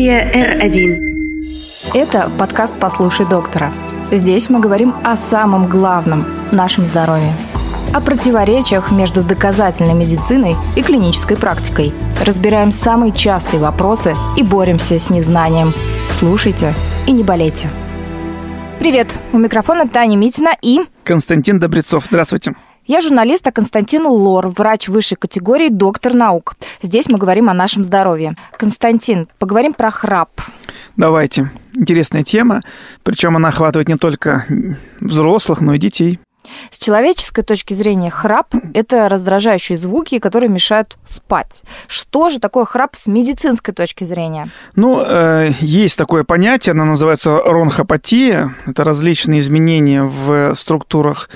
Студия R1. Это подкаст «Послушай доктора». Здесь мы говорим о самом главном – нашем здоровье. О противоречиях между доказательной медициной и клинической практикой. Разбираем самые частые вопросы и боремся с незнанием. Слушайте и не болейте. Привет! У микрофона Таня Митина и... Константин Добрецов. Здравствуйте. Я журналист, а Константин Лор, врач высшей категории, доктор наук. Здесь мы говорим о нашем здоровье. Константин, поговорим про храп. Давайте. Интересная тема, причем она охватывает не только взрослых, но и детей. С человеческой точки зрения храп – это раздражающие звуки, которые мешают спать. Что же такое храп с медицинской точки зрения? Ну, э, есть такое понятие, оно называется ронхопатия. Это различные изменения в структурах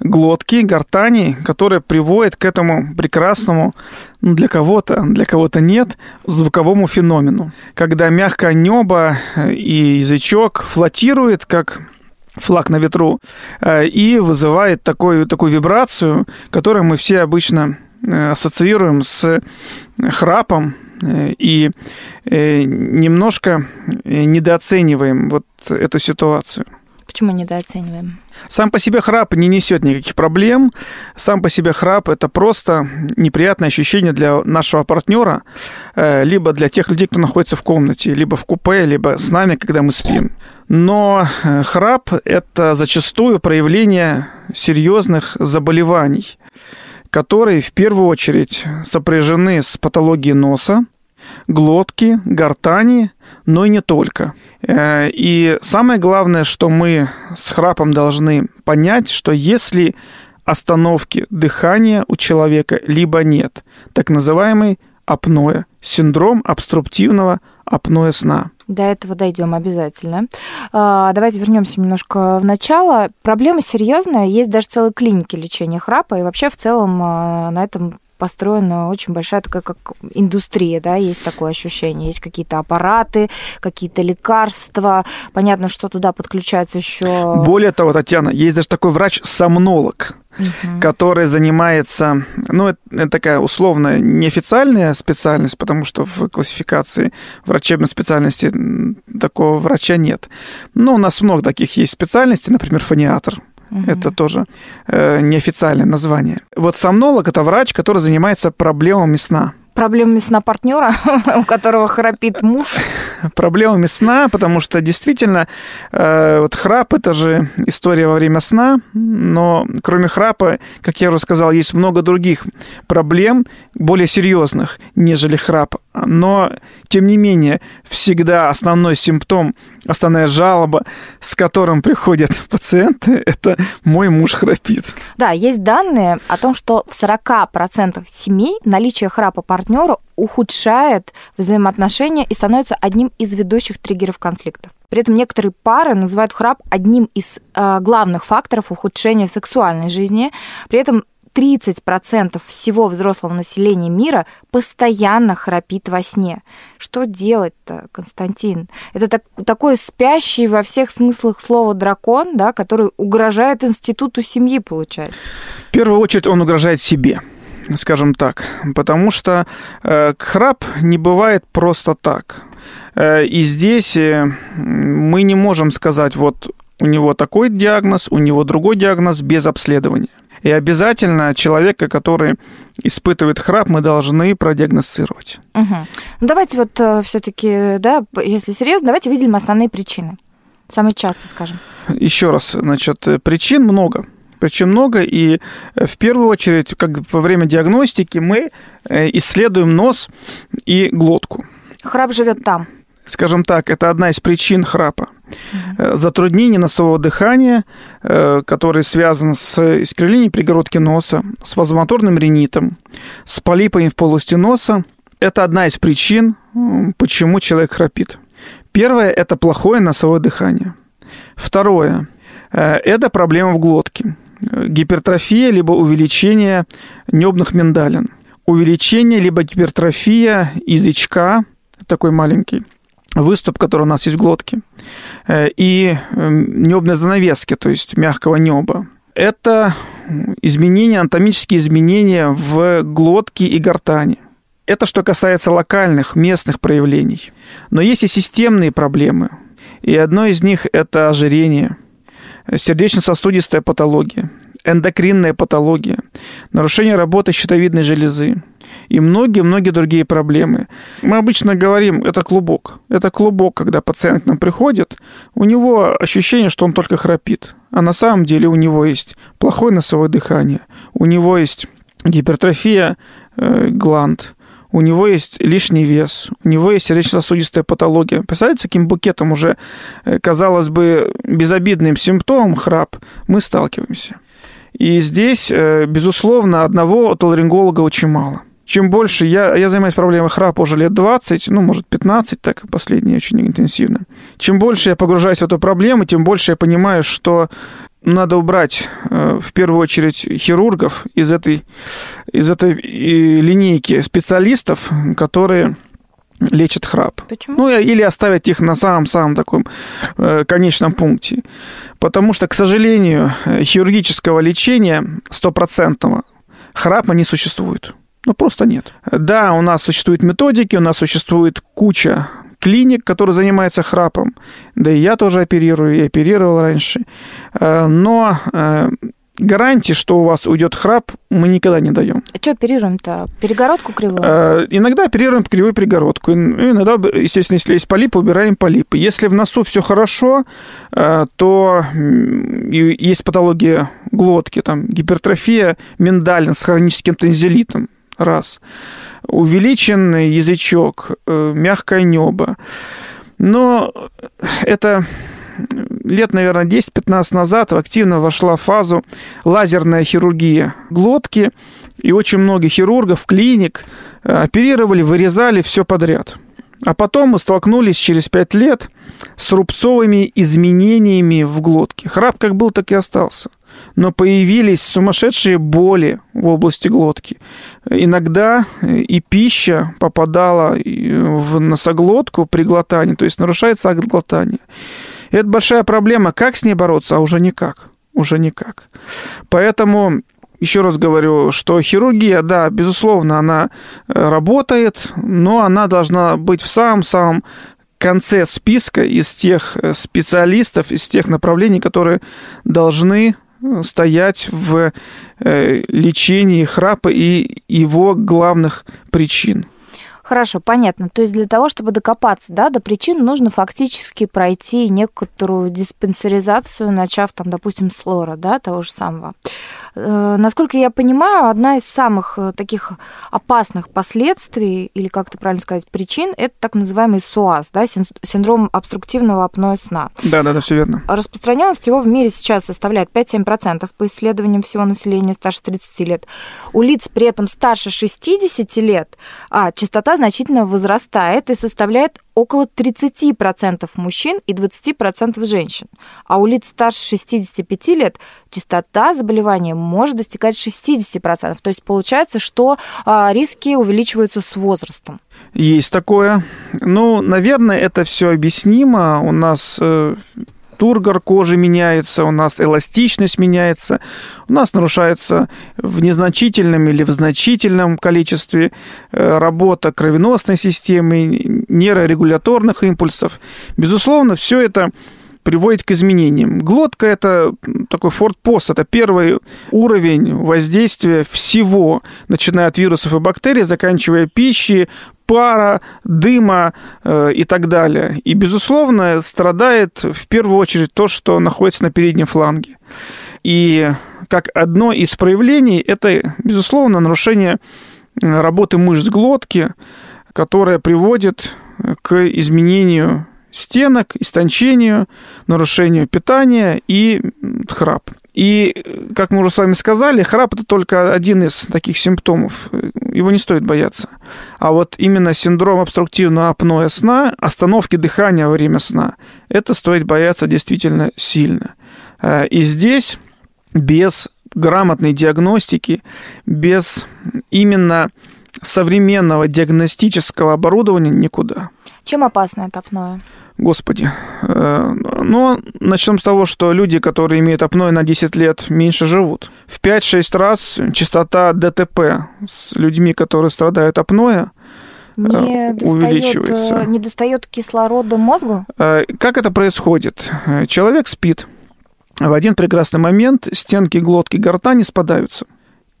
глотки, гортани, которые приводят к этому прекрасному ну, для кого-то, для кого-то нет, звуковому феномену. Когда мягкое небо и язычок флотирует, как флаг на ветру, э, и вызывает такую, такую вибрацию, которую мы все обычно э, ассоциируем с храпом э, и немножко недооцениваем вот эту ситуацию. Почему недооцениваем? Сам по себе храп не несет никаких проблем. Сам по себе храп это просто неприятное ощущение для нашего партнера, э, либо для тех людей, кто находится в комнате, либо в купе, либо с нами, когда мы спим. Но э, храп это зачастую проявление серьезных заболеваний, которые в первую очередь сопряжены с патологией носа, глотки, гортани, но и не только. Э, и самое главное, что мы с храпом должны понять, что если остановки дыхания у человека либо нет, так называемый апноэ, синдром обструктивного апноэ сна. До этого дойдем обязательно. А, давайте вернемся немножко в начало. Проблема серьезная, есть даже целые клиники лечения храпа, и вообще в целом а, на этом построена очень большая такая как индустрия, да, есть такое ощущение. Есть какие-то аппараты, какие-то лекарства. Понятно, что туда подключается еще. Более того, Татьяна, есть даже такой врач-сомнолог, угу. который занимается, ну, это, это такая условная неофициальная специальность, потому что в классификации врачебной специальности такого врача нет. Но у нас много таких есть специальностей, например, фониатор Угу. Это тоже э, неофициальное название. Вот сомнолог это врач, который занимается проблемами сна проблемами сна партнера, у которого храпит муж? Проблемами сна, потому что действительно э, вот храп это же история во время сна, но кроме храпа, как я уже сказал, есть много других проблем, более серьезных, нежели храп. Но, тем не менее, всегда основной симптом, основная жалоба, с которым приходят пациенты, это «мой муж храпит». Да, есть данные о том, что в 40% семей наличие храпа партнера ухудшает взаимоотношения и становится одним из ведущих триггеров конфликтов. При этом некоторые пары называют храп одним из э, главных факторов ухудшения сексуальной жизни. При этом 30% всего взрослого населения мира постоянно храпит во сне. Что делать-то, Константин? Это так, такой спящий во всех смыслах слова дракон, да, который угрожает институту семьи, получается. В первую очередь он угрожает себе скажем так, потому что э, храп не бывает просто так. Э, и здесь э, мы не можем сказать, вот у него такой диагноз, у него другой диагноз без обследования. И обязательно человека, который испытывает храп, мы должны продиагностировать. Угу. Ну давайте вот э, все-таки, да, если серьезно, давайте выделим основные причины. Самые часто, скажем. Еще раз, значит, причин много причин много, и э, в первую очередь, как во время диагностики, мы э, исследуем нос и глотку. Храп живет там. Скажем так, это одна из причин храпа. Угу. Затруднение носового дыхания, которое связано с искривлением перегородки носа, с вазомоторным ринитом, с полипами в полости носа. Это одна из причин, почему человек храпит. Первое – это плохое носовое дыхание. Второе – это проблема в глотке гипертрофия либо увеличение небных миндалин. Увеличение либо гипертрофия язычка, такой маленький, выступ, который у нас есть в глотке, э, и эм, небной занавески, то есть мягкого неба. Это изменения, анатомические изменения в глотке и гортани. Это что касается локальных, местных проявлений. Но есть и системные проблемы. И одно из них – это ожирение, сердечно-сосудистая патология, эндокринная патология, нарушение работы щитовидной железы и многие-многие другие проблемы. Мы обычно говорим, это клубок. Это клубок, когда пациент к нам приходит, у него ощущение, что он только храпит. А на самом деле у него есть плохое носовое дыхание, у него есть гипертрофия э, гланд, у него есть лишний вес, у него есть сердечно-сосудистая патология. Представляете, каким букетом уже, э, казалось бы, безобидным симптомом храп мы сталкиваемся. И здесь, э, безусловно, одного отоларинголога очень мало. Чем больше я, я занимаюсь проблемой храпа уже лет 20, ну, может, 15, так последние очень интенсивно. Чем больше я погружаюсь в эту проблему, тем больше я понимаю, что надо убрать э, в первую очередь хирургов из этой, из этой линейки специалистов, которые лечат храп. Почему? Ну, или оставить их на самом-самом таком э, конечном пункте. Потому что, к сожалению, хирургического лечения стопроцентного храпа не существует. Ну, просто нет. Да, у нас существуют методики, у нас существует куча клиник, которые занимаются храпом. Да и я тоже оперирую, и оперировал раньше. Э, но э, гарантии, что у вас уйдет храп, мы никогда не даем. А что оперируем-то? Перегородку кривую? Э, иногда оперируем кривую перегородку. Иногда, естественно, если есть полипы, убираем полипы. Если в носу все хорошо, то есть патология глотки, там, гипертрофия миндалин с хроническим тензилитом. Раз увеличен язычок, э, мягкое небо. Но это лет, наверное, 10-15 назад активно вошла в фазу лазерная хирургия глотки, и очень много хирургов, клиник э, оперировали, вырезали все подряд. А потом мы столкнулись через 5 лет с рубцовыми изменениями в глотке. Храп как был, так и остался но появились сумасшедшие боли в области глотки. Иногда и пища попадала в носоглотку при глотании, то есть нарушается акт глотания. И это большая проблема. Как с ней бороться? А уже никак. Уже никак. Поэтому еще раз говорю, что хирургия, да, безусловно, она э, работает, но она должна быть в самом-самом конце списка из тех э, специалистов, из тех направлений, которые должны стоять в э, лечении храпа и его главных причин. Хорошо, понятно. То есть для того, чтобы докопаться да, до причин, нужно фактически пройти некоторую диспансеризацию, начав там, допустим, с лора, да, того же самого. Э, насколько я понимаю, одна из самых э, таких опасных последствий, или как это правильно сказать, причин, это так называемый СУАС, да, синдром обструктивного апноэ сна. Да, да, да, все верно. Распространенность его в мире сейчас составляет 5-7% по исследованиям всего населения старше 30 лет. У лиц при этом старше 60 лет а, частота значительно возрастает и составляет около 30% мужчин и 20% женщин. А у лиц старше 65 лет частота заболевания может достигать 60%. То есть получается, что а, риски увеличиваются с возрастом. Есть такое. Ну, наверное, это все объяснимо. У нас тургор кожи меняется, у нас эластичность меняется, у нас нарушается в незначительном или в значительном количестве э, работа кровеносной системы, нейрорегуляторных импульсов. Безусловно, все это приводит к изменениям. Глотка – это такой форт-пост, это первый уровень воздействия всего, начиная от вирусов и бактерий, заканчивая пищей, пара, дыма э, и так далее. И, безусловно, страдает в первую очередь то, что находится на переднем фланге. И как одно из проявлений это, безусловно, нарушение работы мышц глотки, которое приводит к изменению стенок, истончению, нарушению питания и храп. И, как мы уже с вами сказали, храп это только один из таких симптомов. Его не стоит бояться. А вот именно синдром обструктивного апноэ сна, остановки дыхания во время сна, это стоит бояться действительно сильно. Э, и здесь без грамотной диагностики, без именно современного диагностического оборудования никуда. Чем опасно это апноэ? Господи. Э, Но ну, начнем с того, что люди, которые имеют апноэ на 10 лет, меньше живут. В 5-6 раз частота ДТП с людьми, которые страдают апноэ, не э, увеличивается. Достает, не достает кислорода мозгу? Как это происходит? Человек спит. В один прекрасный момент стенки глотки гортани спадаются.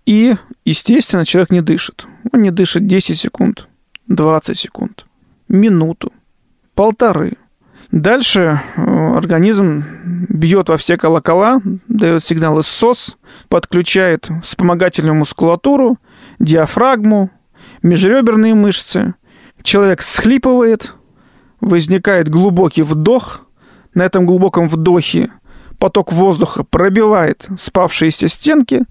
И, естественно, человек не дышит. Он не дышит 10 секунд, 20 секунд, минуту, полторы. Дальше э, организм бьет во все колокола, дает сигналы СОС, подключает вспомогательную мускулатуру, диафрагму, межреберные мышцы. Человек схлипывает, возникает глубокий вдох. На этом глубоком вдохе поток воздуха пробивает спавшиеся стенки,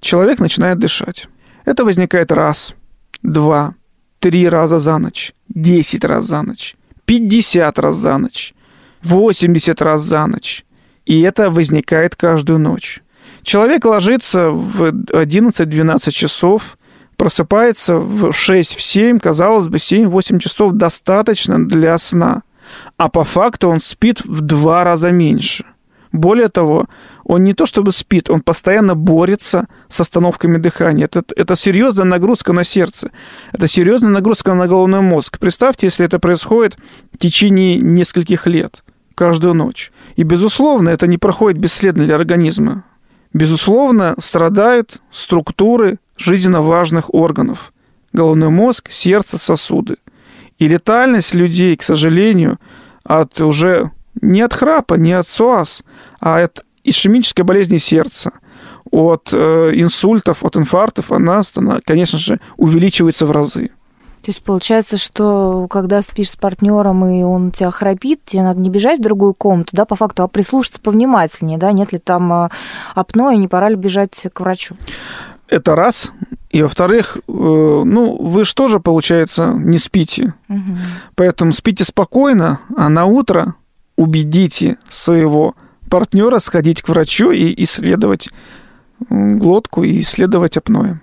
человек начинает дышать. Это возникает раз, два, три раза за ночь, десять раз за ночь, пятьдесят раз за ночь, восемьдесят раз за ночь. И это возникает каждую ночь. Человек ложится в 11-12 часов, просыпается в 6-7, казалось бы, 7-8 часов достаточно для сна. А по факту он спит в два раза меньше. Более того, он не то чтобы спит, он постоянно борется с остановками дыхания. Это, это серьезная нагрузка на сердце. Это серьезная нагрузка на головной мозг. Представьте, если это происходит в течение нескольких лет, каждую ночь. И, безусловно, это не проходит бесследно для организма. Безусловно, страдают структуры жизненно важных органов. Головной мозг, сердце, сосуды. И летальность людей, к сожалению, от уже не от храпа, не от СОАС, а от ишемической болезни сердца, от э, инсультов, от инфарктов, она, конечно же, увеличивается в разы. То есть получается, что когда спишь с партнером и он тебя храпит, тебе надо не бежать в другую комнату, да, по факту, а прислушаться повнимательнее, да, нет ли там э, апноэ, не пора ли бежать к врачу? Это раз. И во-вторых, э, ну, вы же тоже, получается, не спите. Угу. Поэтому спите спокойно, а на утро убедите своего партнера сходить к врачу и исследовать глотку и исследовать апноэ.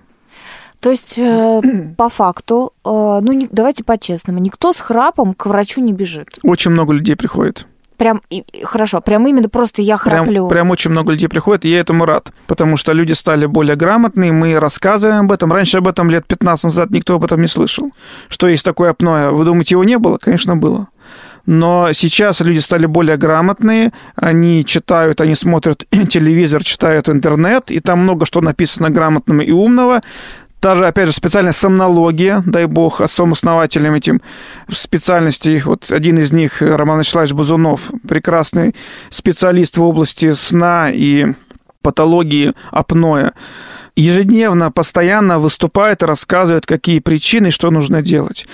То есть, э, по факту, э, ну, не, давайте по-честному, никто с храпом к врачу не бежит. Очень много людей приходит. Прям, и, хорошо, прям именно просто я храплю. Прям, прям очень много людей приходит, и я этому рад, потому что люди стали более грамотные, мы рассказываем об этом. Раньше об этом лет 15 назад никто об этом не слышал. Что есть такое апноэ? Вы думаете, его не было? Конечно, было но сейчас люди стали более грамотные, они читают, они смотрят телевизор, читают интернет, и там много что написано грамотного и умного. Та же, опять же, специальная сомнология, дай бог, основателем этим специальностей. Вот один из них, Роман Вячеславович Бузунов, прекрасный специалист в области сна и патологии апноэ ежедневно, постоянно выступает и рассказывает, какие причины, что нужно делать.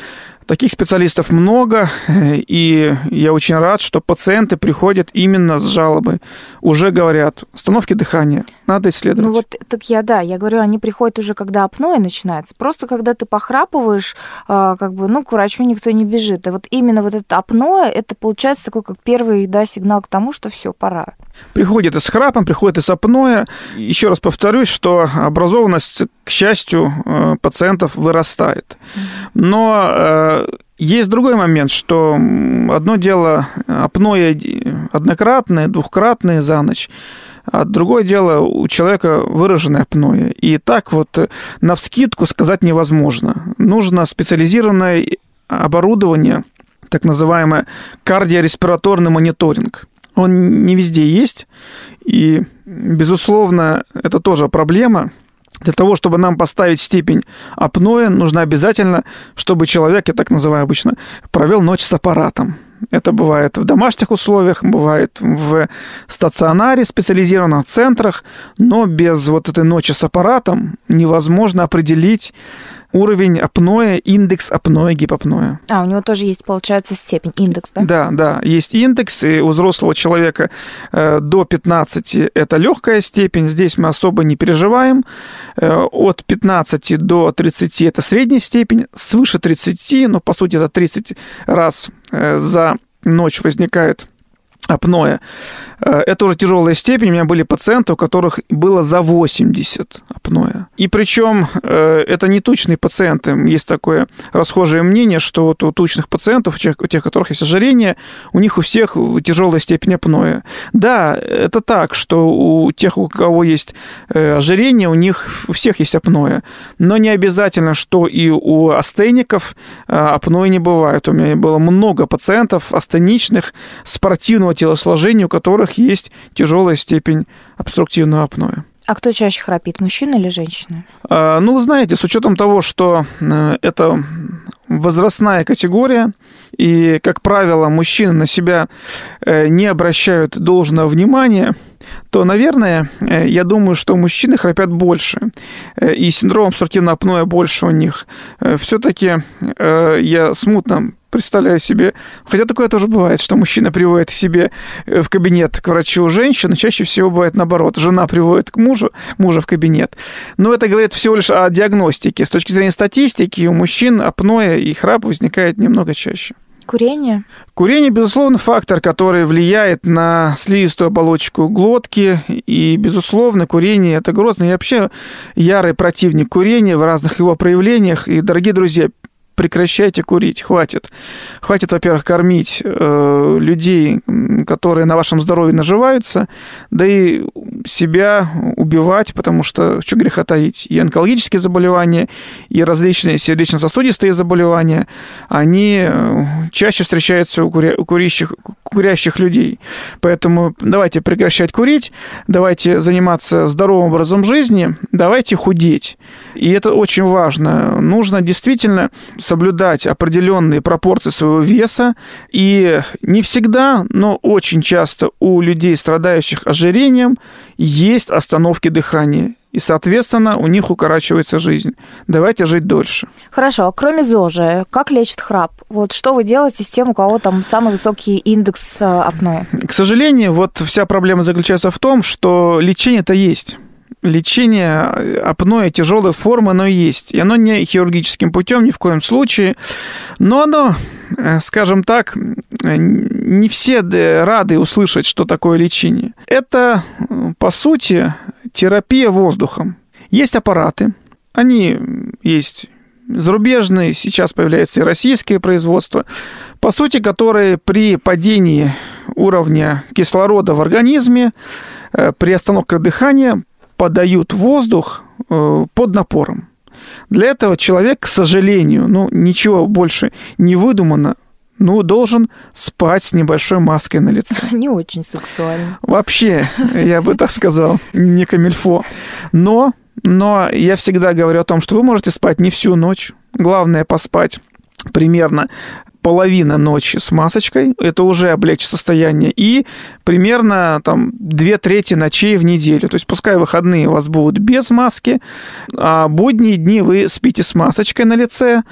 Таких специалистов много, и я очень рад, что пациенты приходят именно с жалобой. Уже говорят, остановки дыхания, надо исследовать. Ну вот, так я, да, я говорю, они приходят уже, когда апноэ начинается. Просто когда ты похрапываешь, а, как бы, ну, к врачу никто не бежит. И вот именно вот это апноэ, это получается такой, как первый, да, сигнал к тому, что все, пора. Приходит и с храпом, приходит и с апноэ. Еще раз повторюсь, что образованность, к счастью, э, пациентов вырастает. Но э, есть другой момент, что одно дело апноэ однократное, двухкратное за ночь, а другое дело у человека выраженное апноэ. И так вот э, на вскидку сказать невозможно. Нужно специализированное оборудование, так называемое кардиореспираторный мониторинг. Он не везде есть, и, безусловно, это тоже проблема – для того, чтобы нам поставить степень апноэ, нужно обязательно, чтобы человек, я так называю обычно, провел ночь с аппаратом. Это бывает в домашних условиях, бывает в стационаре, специализированных центрах, но без вот этой ночи с аппаратом невозможно определить уровень апноэ, индекс апноэ, гипопноэ. А, у него тоже есть, получается, степень, индекс, да? Да, да, есть индекс, и у взрослого человека э, до 15 это легкая степень, здесь мы особо не переживаем. Э, от 15 до 30 это средняя степень, свыше 30, ну, по сути, это 30 раз э, за ночь возникает апноэ. Э, это уже тяжелая степень. У меня были пациенты, у которых было за 80 апноэ. И причем э, это не тучные пациенты. Есть такое расхожее мнение, что вот у тучных пациентов, у тех, у которых есть ожирение, у них у всех тяжелая степень апноэ. Да, это так, что у тех, у кого есть э, ожирение, у них у всех есть апноэ. Но не обязательно, что и у астеников апноэ не бывает. У меня было много пациентов астеничных, спортивного телосложения, у которых есть тяжелая степень обструктивного апноэ. А кто чаще храпит, мужчина или женщина? А, ну, вы знаете, с учетом того, что э, это возрастная категория, и, как правило, мужчины на себя э, не обращают должного внимания, то, наверное, э, я думаю, что мужчины храпят больше, и синдром обструктивного апноэ больше у них. Все-таки я смутно представляю себе, хотя такое тоже бывает, что мужчина приводит к себе э, в кабинет к врачу женщину, чаще всего бывает наоборот, жена приводит к мужу, мужа в кабинет. Но это говорит всего лишь о диагностике. С точки зрения статистики у мужчин апноэ и храп возникает немного чаще. Курение? Курение, безусловно, фактор, который влияет на слизистую оболочку глотки. И, безусловно, курение – это грозно. Я вообще ярый противник курения в разных его проявлениях. И, дорогие друзья, прекращайте курить, хватит. Хватит, во-первых, кормить э, людей, которые на вашем здоровье наживаются, да и себя убивать, потому что, что греха таить, и онкологические заболевания, и различные сердечно-сосудистые заболевания, они э, чаще встречаются у, куря- у курящих, курящих людей. Поэтому давайте прекращать курить, давайте заниматься здоровым образом жизни, давайте худеть. И это очень важно. Нужно действительно соблюдать определенные пропорции своего веса. И не всегда, но очень часто у людей, страдающих ожирением, есть остановки дыхания. И, соответственно, у них укорачивается жизнь. Давайте жить дольше. Хорошо, а кроме ЗОЖа, как лечит храп? Вот что вы делаете с тем, у кого там самый высокий индекс э, апноэ? К сожалению, вот вся проблема заключается в том, что лечение-то есть лечение апноэ тяжелой формы, оно есть. И оно не хирургическим путем ни в коем случае. Но оно, э, скажем так, не все рады услышать, что такое лечение. Это, по сути, терапия воздухом. Есть аппараты, они есть зарубежные, сейчас появляется и российское производство, по сути, которые при падении уровня кислорода в организме, э, при остановке дыхания подают воздух э, под напором. Для этого человек, к сожалению, ну, ничего больше не выдумано, ну, должен спать с небольшой маской на лице. Не очень сексуально. Вообще, я бы так сказал, не камильфо. Но, но я всегда говорю о том, что вы можете спать не всю ночь. Главное поспать примерно половина ночи с масочкой, это уже облегчит состояние, и примерно там две трети ночей в неделю. То есть пускай выходные у вас будут без маски, а будние дни вы спите с масочкой на лице,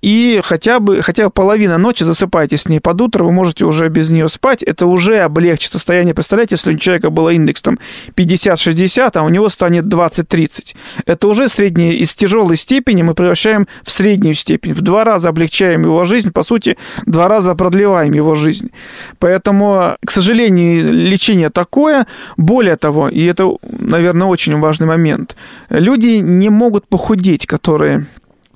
и хотя бы, хотя бы половина ночи засыпайте с ней под утро, вы можете уже без нее спать, это уже облегчит состояние. Представляете, если у человека был индекс там 50-60, а у него станет 20-30. Это уже среднее, из тяжелой степени мы превращаем в среднюю степень. В два раза облегчаем его жизнь, по сути, два раза продлеваем его жизнь. Поэтому, к сожалению, лечение такое. Более того, и это, наверное, очень важный момент, люди не могут похудеть, которые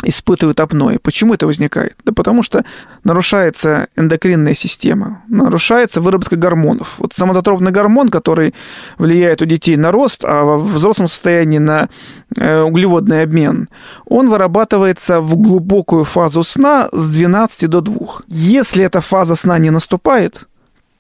испытывают апноэ. Почему это возникает? Да потому что нарушается эндокринная система, нарушается выработка гормонов. Вот самодотропный гормон, который влияет у детей на рост, а во взрослом состоянии на э, углеводный обмен, он вырабатывается в глубокую фазу сна с 12 до 2. Если эта фаза сна не наступает,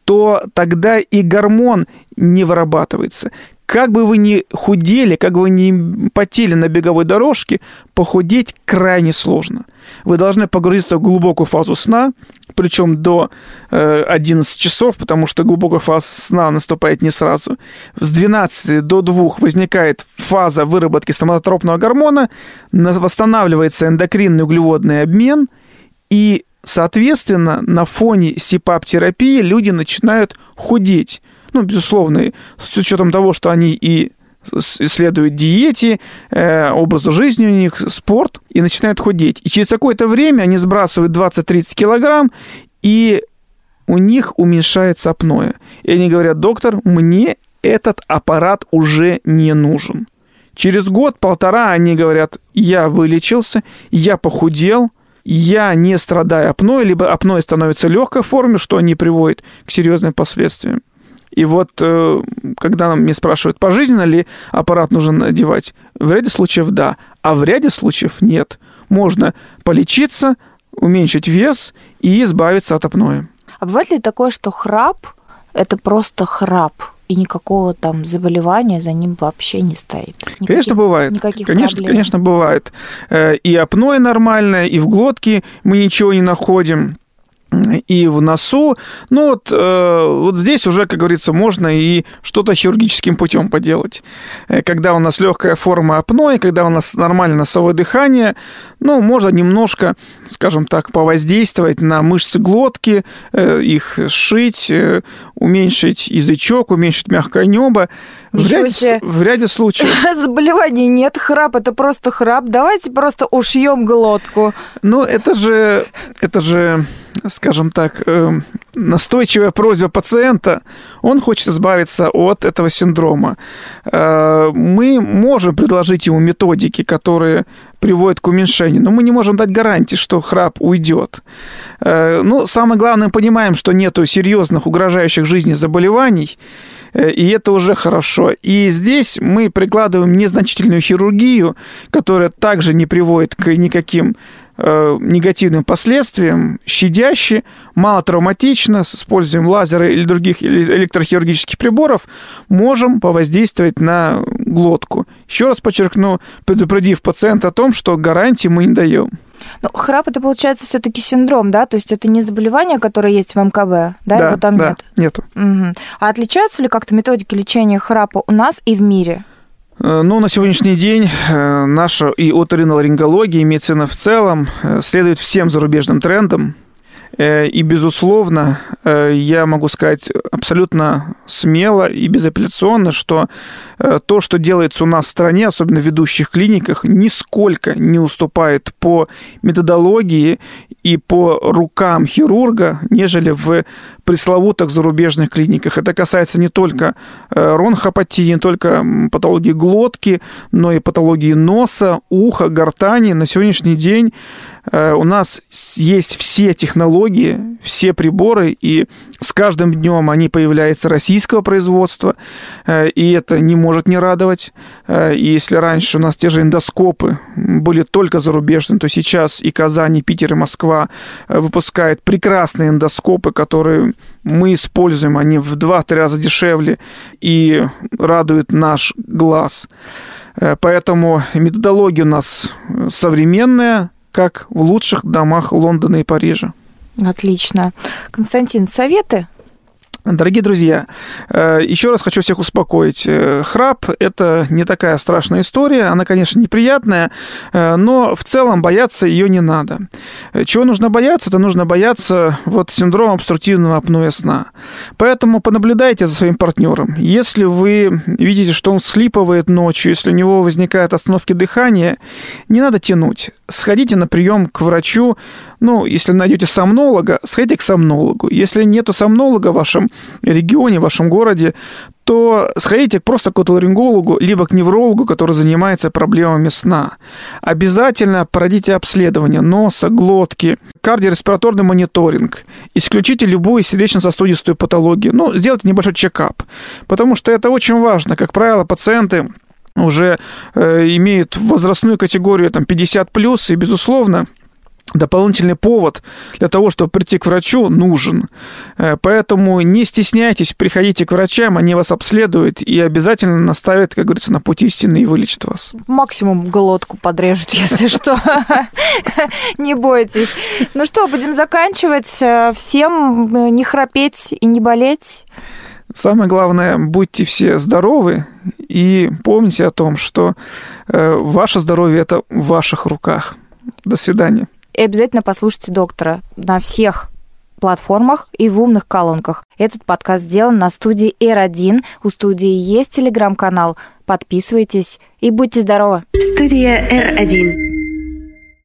то тогда и гормон не вырабатывается. Как бы вы ни худели, как бы вы ни потели на беговой дорожке, похудеть крайне сложно. Вы должны погрузиться в глубокую фазу сна, причем до э, 11 часов, потому что глубокая фаза сна наступает не сразу. С 12 до 2 возникает фаза выработки самотропного гормона, восстанавливается эндокринный углеводный обмен, и, соответственно, на фоне СИПАП-терапии люди начинают худеть ну, безусловно, с учетом того, что они и исследуют диете, э, образу жизни у них, спорт, и начинают худеть. И через какое-то время они сбрасывают 20-30 килограмм, и у них уменьшается апноэ. И они говорят, доктор, мне этот аппарат уже не нужен. Через год-полтора они говорят, я вылечился, я похудел, я не страдаю апноэ, либо апноэ становится легкой форме, что не приводит к серьезным последствиям. И вот, э, когда меня спрашивают, пожизненно ли аппарат нужно надевать, в ряде случаев да, а в ряде случаев нет. Можно полечиться, уменьшить вес и избавиться от апноэ. А бывает ли такое, что храп – это просто храп? и никакого там заболевания за ним вообще не стоит. Никаких, конечно, бывает. Никаких конечно, проблем. конечно, бывает. Э, и апноэ нормальное, и в глотке мы ничего не находим и в носу. Ну вот, э, вот здесь уже, как говорится, можно и что-то хирургическим путем поделать. Э, когда у нас легкая форма апноэ, когда у нас нормальное носовое дыхание, ну, можно немножко, скажем так, повоздействовать на мышцы глотки, э, их сшить, уменьшить язычок, уменьшить мягкое небо. В ряде, в ряде случаев. Заболеваний нет, храп это просто храп. Давайте просто ушьем глотку. Ну, это же, это же скажем так, э, настойчивая просьба пациента, он хочет избавиться от этого синдрома. Э, мы можем предложить ему методики, которые приводят к уменьшению, но мы не можем дать гарантии, что храп уйдет. Э, ну, самое главное, мы понимаем, что нет серьезных угрожающих жизни заболеваний, и это уже хорошо. И здесь мы прикладываем незначительную хирургию, которая также не приводит к никаким Э, негативным последствиям, щадяще, мало травматично, с использованием лазера или других электрохирургических приборов, можем повоздействовать на глотку. Еще раз подчеркну, предупредив пациента о том, что гарантии мы не даем. Ну, храп это получается все-таки синдром, да? То есть это не заболевание, которое есть в МКБ, да? да Его там да, нет. Нету. Угу. А отличаются ли как-то методики лечения храпа у нас и в мире? Э, ну, на сегодняшний день э, наша и оториноларингология, и медицина в целом э, следует всем зарубежным трендам. И, безусловно, я могу сказать абсолютно смело и безапелляционно, что то, что делается у нас в стране, особенно в ведущих клиниках, нисколько не уступает по методологии и по рукам хирурга, нежели в пресловутых зарубежных клиниках. Это касается не только э, ронхопатии, не только патологии глотки, но и патологии носа, уха, гортани. На сегодняшний день э, у нас есть все технологии, все приборы, и с каждым днем они появляются российского производства, э, и это не может не радовать. И если раньше у нас те же эндоскопы были только зарубежные, то сейчас и Казань, и Питер, и Москва выпускает прекрасные эндоскопы, которые мы используем, они в 2-3 раза дешевле и радуют наш глаз. Э, поэтому методология у нас э, современная, как в лучших домах Лондона и Парижа. Отлично. Константин, советы Дорогие друзья, э, еще раз хочу всех успокоить. Э, храп – это не такая страшная история. Она, конечно, неприятная, э, но в целом бояться ее не надо. Чего нужно бояться? Это нужно бояться вот синдрома обструктивного апноэ сна. Поэтому понаблюдайте за своим партнером. Если вы видите, что он схлипывает ночью, если у него возникают остановки дыхания, не надо тянуть. Сходите на прием к врачу, ну, если найдете сомнолога, сходите к сомнологу. Если нету сомнолога в вашем регионе, в вашем городе, то сходите просто к отоларингологу, либо к неврологу, который занимается проблемами сна. Обязательно пройдите обследование носа, глотки, кардиореспираторный мониторинг. Исключите любую сердечно-сосудистую патологию. Ну, сделайте небольшой чекап, потому что это очень важно. Как правило, пациенты уже э, имеют возрастную категорию там, 50+, и, безусловно, дополнительный повод для того, чтобы прийти к врачу, нужен. Э, поэтому не стесняйтесь, приходите к врачам, они вас обследуют и обязательно наставят, как говорится, на путь истины и вылечат вас. Максимум глотку подрежут, если что. Не бойтесь. Ну что, будем заканчивать. Э, всем э, не храпеть и не болеть. Самое главное, будьте все здоровы и помните о том, что ваше здоровье это в ваших руках. До свидания. И обязательно послушайте доктора на всех платформах и в умных колонках. Этот подкаст сделан на студии R1. У студии есть телеграм-канал. Подписывайтесь и будьте здоровы. Студия R1.